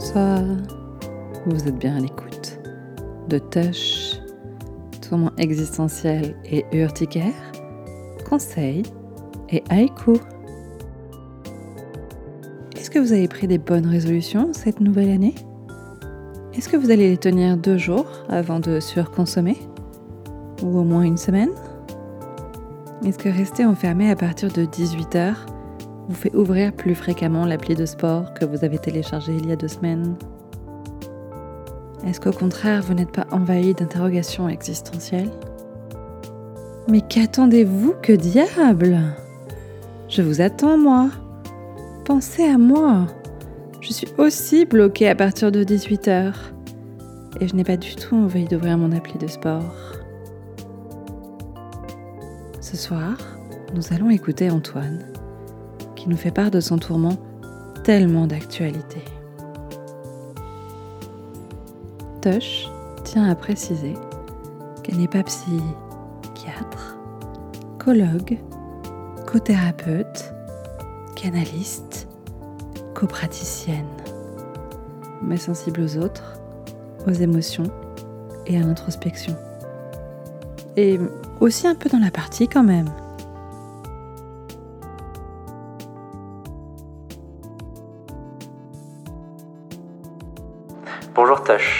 Bonsoir. Vous êtes bien à l'écoute de Tush, tourment existentiel et urticaire, conseil et haïku. Est-ce que vous avez pris des bonnes résolutions cette nouvelle année? Est-ce que vous allez les tenir deux jours avant de surconsommer? Ou au moins une semaine? Est-ce que rester enfermé à partir de 18h vous fait ouvrir plus fréquemment l'appli de sport que vous avez téléchargé il y a deux semaines? Est-ce qu'au contraire, vous n'êtes pas envahi d'interrogations existentielles? Mais qu'attendez-vous? Que diable? Je vous attends, moi. Pensez à moi. Je suis aussi bloquée à partir de 18h. Et je n'ai pas du tout envie d'ouvrir mon appli de sport. Ce soir, nous allons écouter Antoine nous fait part de son tourment tellement d'actualité. Tush tient à préciser qu'elle n'est pas psychiatre, cologue, cothérapeute, canaliste, copraticienne, mais sensible aux autres, aux émotions et à l'introspection. Et aussi un peu dans la partie quand même.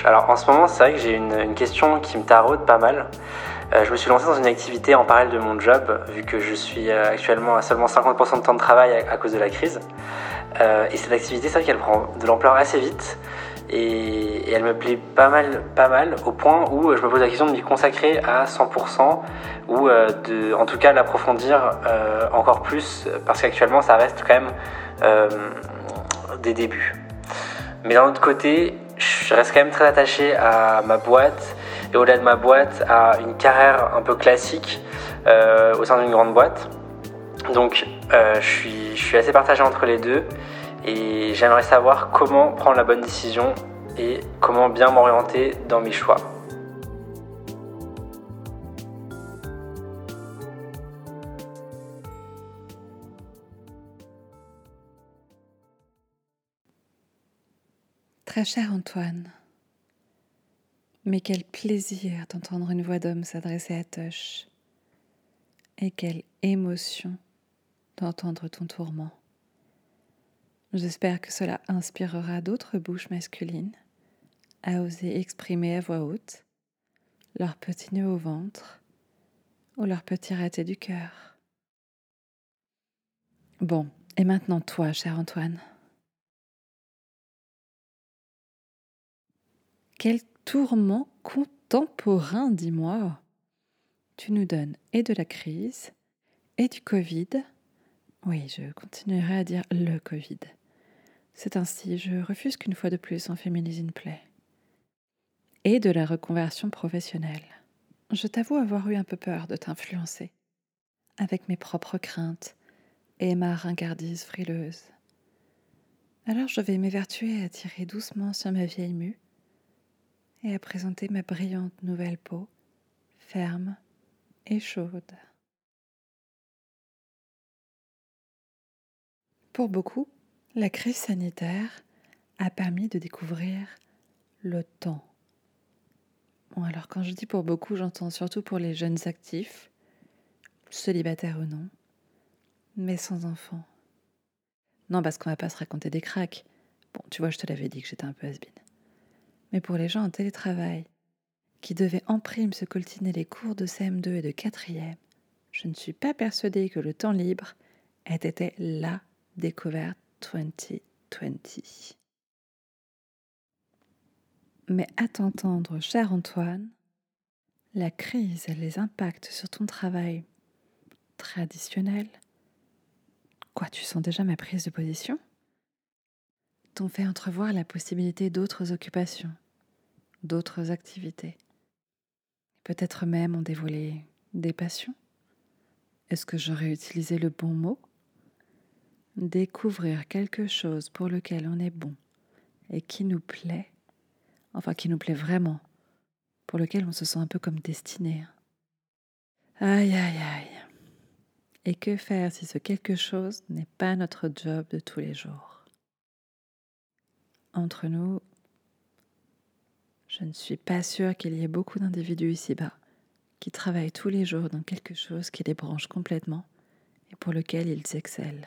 Alors en ce moment, c'est vrai que j'ai une, question qui me taraude pas mal. Euh, je me suis lancé dans une activité en parallèle de mon job, vu que je suis euh, actuellement à seulement 50% de temps de travail à, cause de la crise. Euh, et cette activité, c'est vrai qu'elle prend de l'ampleur assez vite. Et, elle me plaît pas mal, pas mal, au point où je me pose la question de m'y consacrer à 100% ou de, en tout cas, l'approfondir encore plus, parce qu'actuellement, ça reste quand même des débuts. Mais d'un autre côté, je reste quand même très attaché à ma boîte et au-delà de ma boîte, à une carrière un peu classique euh, au sein d'une grande boîte. Donc euh, je, suis, je suis assez partagé entre les deux et j'aimerais savoir comment prendre la bonne décision et comment bien m'orienter dans mes choix. Très cher Antoine, mais quel plaisir d'entendre une voix d'homme s'adresser à Tosh, et quelle émotion d'entendre ton tourment. J'espère que cela inspirera d'autres bouches masculines à oser exprimer à voix haute leur petit nœud au ventre ou leur petit raté du cœur. Bon, et maintenant toi, cher Antoine. Quel tourment contemporain, dis-moi. Tu nous donnes et de la crise, et du Covid. Oui, je continuerai à dire le Covid. C'est ainsi, je refuse qu'une fois de plus on féminise une plaie. Et de la reconversion professionnelle. Je t'avoue avoir eu un peu peur de t'influencer, avec mes propres craintes et ma ringardise frileuse. Alors je vais m'évertuer à tirer doucement sur ma vieille mue et à présenter ma brillante nouvelle peau, ferme et chaude. Pour beaucoup, la crise sanitaire a permis de découvrir le temps. Bon, alors quand je dis pour beaucoup, j'entends surtout pour les jeunes actifs, célibataires ou non, mais sans enfants. Non, parce qu'on va pas se raconter des cracks. Bon, tu vois, je te l'avais dit que j'étais un peu has mais pour les gens en télétravail, qui devaient en prime se coltiner les cours de CM2 et de 4e, je ne suis pas persuadée que le temps libre ait été la découverte 2020. Mais à t'entendre, cher Antoine, la crise et les impacts sur ton travail traditionnel, quoi, tu sens déjà ma prise de position? T'ont fait entrevoir la possibilité d'autres occupations, d'autres activités. Peut-être même ont dévoilé des passions. Est-ce que j'aurais utilisé le bon mot? Découvrir quelque chose pour lequel on est bon et qui nous plaît, enfin qui nous plaît vraiment, pour lequel on se sent un peu comme destiné. Aïe, aïe, aïe. Et que faire si ce quelque chose n'est pas notre job de tous les jours? Entre nous, je ne suis pas sûre qu'il y ait beaucoup d'individus ici-bas qui travaillent tous les jours dans quelque chose qui les branche complètement et pour lequel ils excellent.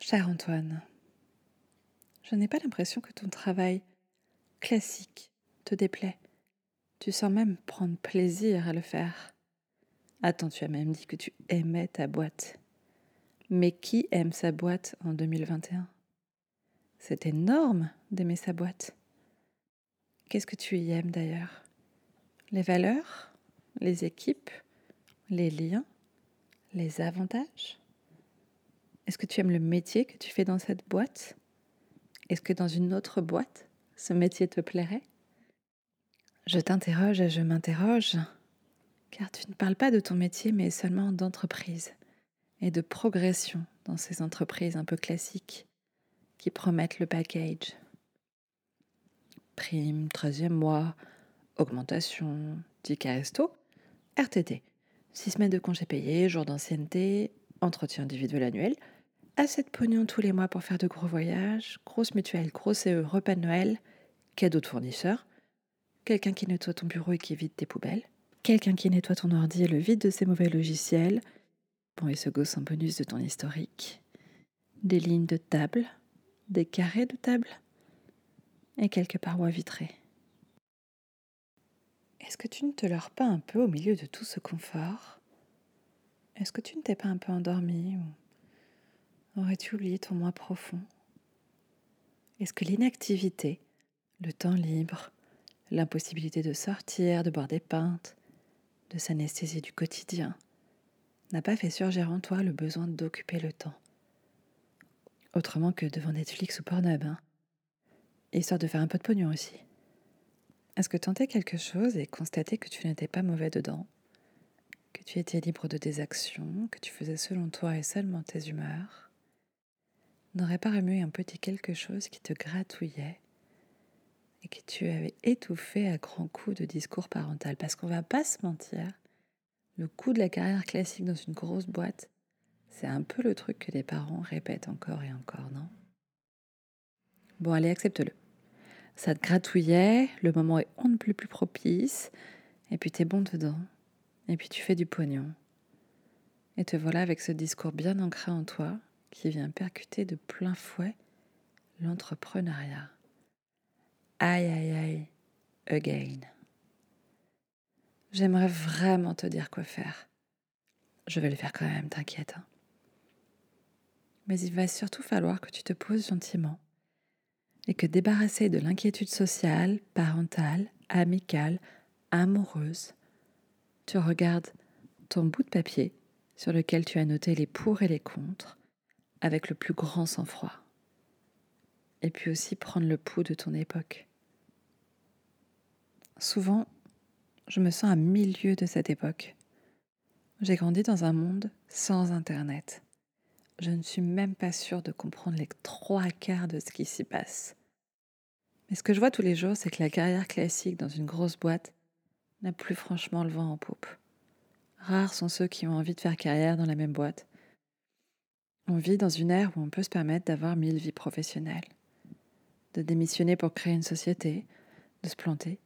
Cher Antoine, je n'ai pas l'impression que ton travail classique te déplaît. Tu sens même prendre plaisir à le faire. Attends, tu as même dit que tu aimais ta boîte. Mais qui aime sa boîte en 2021 C'est énorme d'aimer sa boîte. Qu'est-ce que tu y aimes d'ailleurs? Les valeurs? Les équipes? Les liens? Les avantages? Est-ce que tu aimes le métier que tu fais dans cette boîte? Est-ce que dans une autre boîte, ce métier te plairait? Je t'interroge et je m'interroge, car tu ne parles pas de ton métier, mais seulement d'entreprise et de progression dans ces entreprises un peu classiques qui promettent le package. Prime, 13e mois, augmentation, ticket resto, RTT, 6 semaines de congés payés, jours d'ancienneté, entretien individuel annuel, assez de pognon tous les mois pour faire de gros voyages, grosse mutuelle, gros CE, repas de Noël, cadeau de fournisseur, quelqu'un qui nettoie ton bureau et qui vide tes poubelles, quelqu'un qui nettoie ton ordi et le vide de ses mauvais logiciels, bon et se gosse en bonus de ton historique, des lignes de table, des carrés de table, et quelques parois vitrées. Est-ce que tu ne te leurres pas un peu au milieu de tout ce confort? Est-ce que tu ne t'es pas un peu endormi ou aurais-tu oublié ton moi profond? Est-ce que l'inactivité, le temps libre, l'impossibilité de sortir, de boire des pintes, de s'anesthésier du quotidien, n'a pas fait surgir en toi le besoin d'occuper le temps? Autrement que devant Netflix ou Pornhub, hein. Histoire de faire un peu de pognon aussi. Est-ce que tenter quelque chose et constater que tu n'étais pas mauvais dedans, que tu étais libre de tes actions, que tu faisais selon toi et seulement tes humeurs, n'aurait pas remué un petit quelque chose qui te gratouillait et que tu avais étouffé à grands coups de discours parental? Parce qu'on va pas se mentir, le coup de la carrière classique dans une grosse boîte, c'est un peu le truc que les parents répètent encore et encore, non? Bon, allez, accepte-le ça te gratouillait, le moment est on ne plus plus propice, et puis t'es bon dedans, et puis tu fais du pognon. Et te voilà avec ce discours bien ancré en toi qui vient percuter de plein fouet l'entrepreneuriat. Aïe aïe aïe, again. J'aimerais vraiment te dire quoi faire. Je vais le faire quand même, t'inquiète. Hein. Mais il va surtout falloir que tu te poses gentiment et que débarrassé de l'inquiétude sociale, parentale, amicale, amoureuse, tu regardes ton bout de papier sur lequel tu as noté les pour et les contre avec le plus grand sang-froid. Et puis aussi prendre le pouls de ton époque. Souvent, je me sens à milieu de cette époque. J'ai grandi dans un monde sans Internet je ne suis même pas sûre de comprendre les trois quarts de ce qui s'y passe. Mais ce que je vois tous les jours, c'est que la carrière classique dans une grosse boîte n'a plus franchement le vent en poupe. Rares sont ceux qui ont envie de faire carrière dans la même boîte. On vit dans une ère où on peut se permettre d'avoir mille vies professionnelles, de démissionner pour créer une société, de se planter,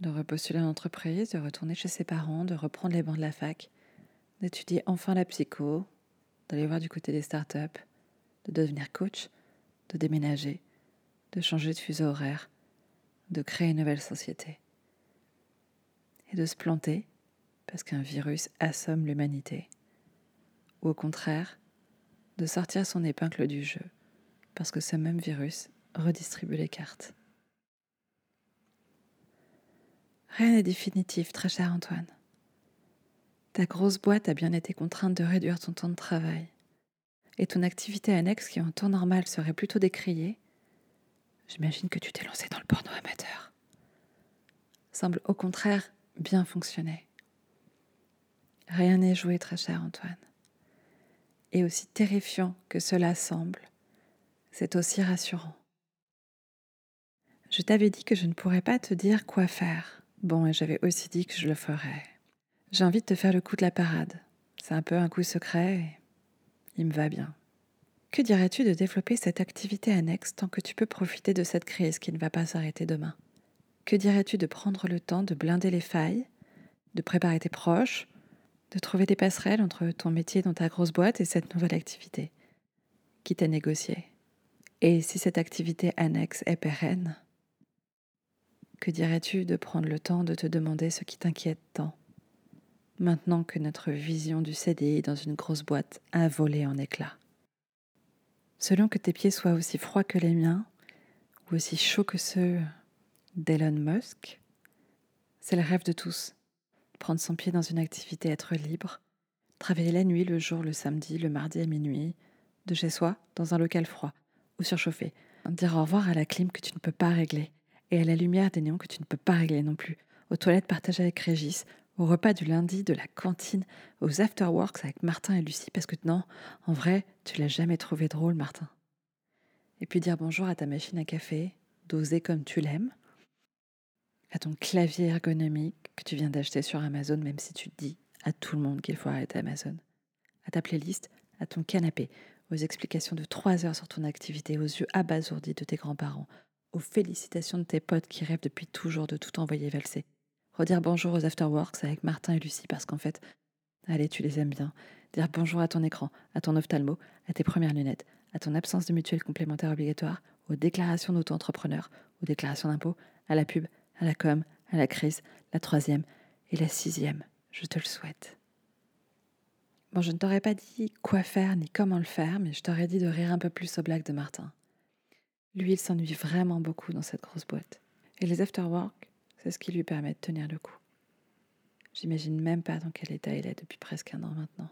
de repostuler en entreprise, de retourner chez ses parents, de reprendre les bancs de la fac, d'étudier enfin la psycho, d'aller voir du côté des startups, de devenir coach, de déménager, de changer de fuseau horaire, de créer une nouvelle société. Et de se planter parce qu'un virus assomme l'humanité. Ou au contraire, de sortir son épingle du jeu parce que ce même virus redistribue les cartes. Rien n'est définitif, très cher Antoine. Ta grosse boîte a bien été contrainte de réduire ton temps de travail. Et ton activité annexe, qui en temps normal serait plutôt décriée, j'imagine que tu t'es lancé dans le porno amateur, semble au contraire bien fonctionner. Rien n'est joué, très cher Antoine. Et aussi terrifiant que cela semble, c'est aussi rassurant. Je t'avais dit que je ne pourrais pas te dire quoi faire. Bon, et j'avais aussi dit que je le ferais. J'ai envie de te faire le coup de la parade. C'est un peu un coup secret et il me va bien. Que dirais-tu de développer cette activité annexe tant que tu peux profiter de cette crise qui ne va pas s'arrêter demain? Que dirais-tu de prendre le temps de blinder les failles, de préparer tes proches, de trouver des passerelles entre ton métier dans ta grosse boîte et cette nouvelle activité? Qui t'a négocié Et si cette activité annexe est pérenne Que dirais-tu de prendre le temps de te demander ce qui t'inquiète tant? Maintenant que notre vision du CDI dans une grosse boîte a volé en éclats. Selon que tes pieds soient aussi froids que les miens, ou aussi chauds que ceux d'Elon Musk, c'est le rêve de tous. Prendre son pied dans une activité, être libre, travailler la nuit, le jour, le samedi, le mardi à minuit, de chez soi, dans un local froid ou surchauffé, dire au revoir à la clim que tu ne peux pas régler, et à la lumière des néons que tu ne peux pas régler non plus, aux toilettes partagées avec Régis, au repas du lundi, de la cantine, aux afterworks avec Martin et Lucie, parce que non, en vrai, tu l'as jamais trouvé drôle, Martin. Et puis dire bonjour à ta machine à café, doser comme tu l'aimes, à ton clavier ergonomique que tu viens d'acheter sur Amazon, même si tu dis à tout le monde qu'il faut arrêter Amazon, à ta playlist, à ton canapé, aux explications de trois heures sur ton activité, aux yeux abasourdis de tes grands-parents, aux félicitations de tes potes qui rêvent depuis toujours de tout envoyer valser, redire bonjour aux afterworks avec Martin et Lucie parce qu'en fait, allez, tu les aimes bien. Dire bonjour à ton écran, à ton ophtalmo, à tes premières lunettes, à ton absence de mutuelle complémentaire obligatoire, aux déclarations d'auto-entrepreneur, aux déclarations d'impôts, à la pub, à la com, à la crise, la troisième et la sixième. Je te le souhaite. Bon, je ne t'aurais pas dit quoi faire ni comment le faire, mais je t'aurais dit de rire un peu plus aux blagues de Martin. Lui, il s'ennuie vraiment beaucoup dans cette grosse boîte. Et les afterworks, c'est ce qui lui permet de tenir le coup. J'imagine même pas dans quel état il est depuis presque un an maintenant.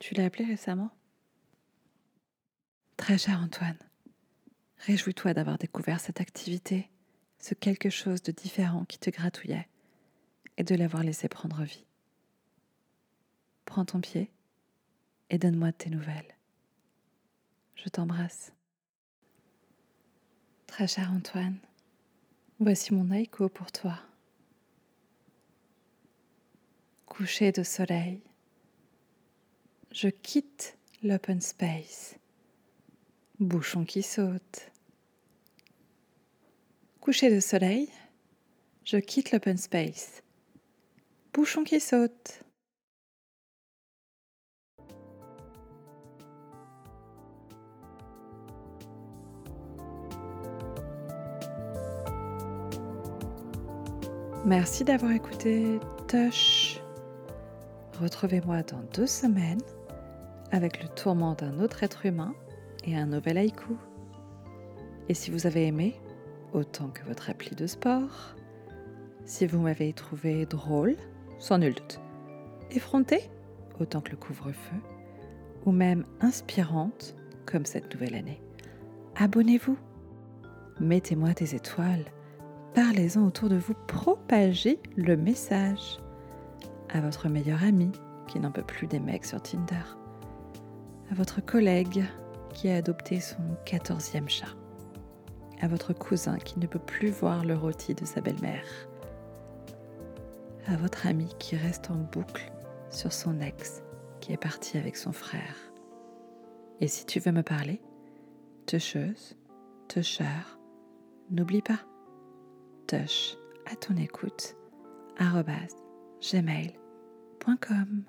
Tu l'as appelé récemment? Très cher Antoine, réjouis-toi d'avoir découvert cette activité, ce quelque chose de différent qui te gratouillait, et de l'avoir laissé prendre vie. Prends ton pied et donne-moi tes nouvelles. Je t'embrasse. Très cher Antoine, Voici mon haïko pour toi. Coucher de soleil. Je quitte l'open space. Bouchon qui saute. Coucher de soleil. Je quitte l'open space. Bouchon qui saute. Merci d'avoir écouté Tush. Retrouvez-moi dans deux semaines avec le tourment d'un autre être humain et un nouvel haïku. Et si vous avez aimé, autant que votre appli de sport, si vous m'avez trouvé drôle, sans nul doute, effrontée, autant que le couvre-feu, ou même inspirante, comme cette nouvelle année, abonnez-vous, mettez-moi des étoiles parlez-en autour de vous, propagez le message. À votre meilleur ami qui n'en peut plus des mecs sur Tinder, à votre collègue qui a adopté son quatorzième chat, à votre cousin qui ne peut plus voir le rôti de sa belle-mère, à votre ami qui reste en boucle sur son ex qui est parti avec son frère. Et si tu veux me parler, toucheuse, toucheur, n'oublie pas à ton écoute gmail.com.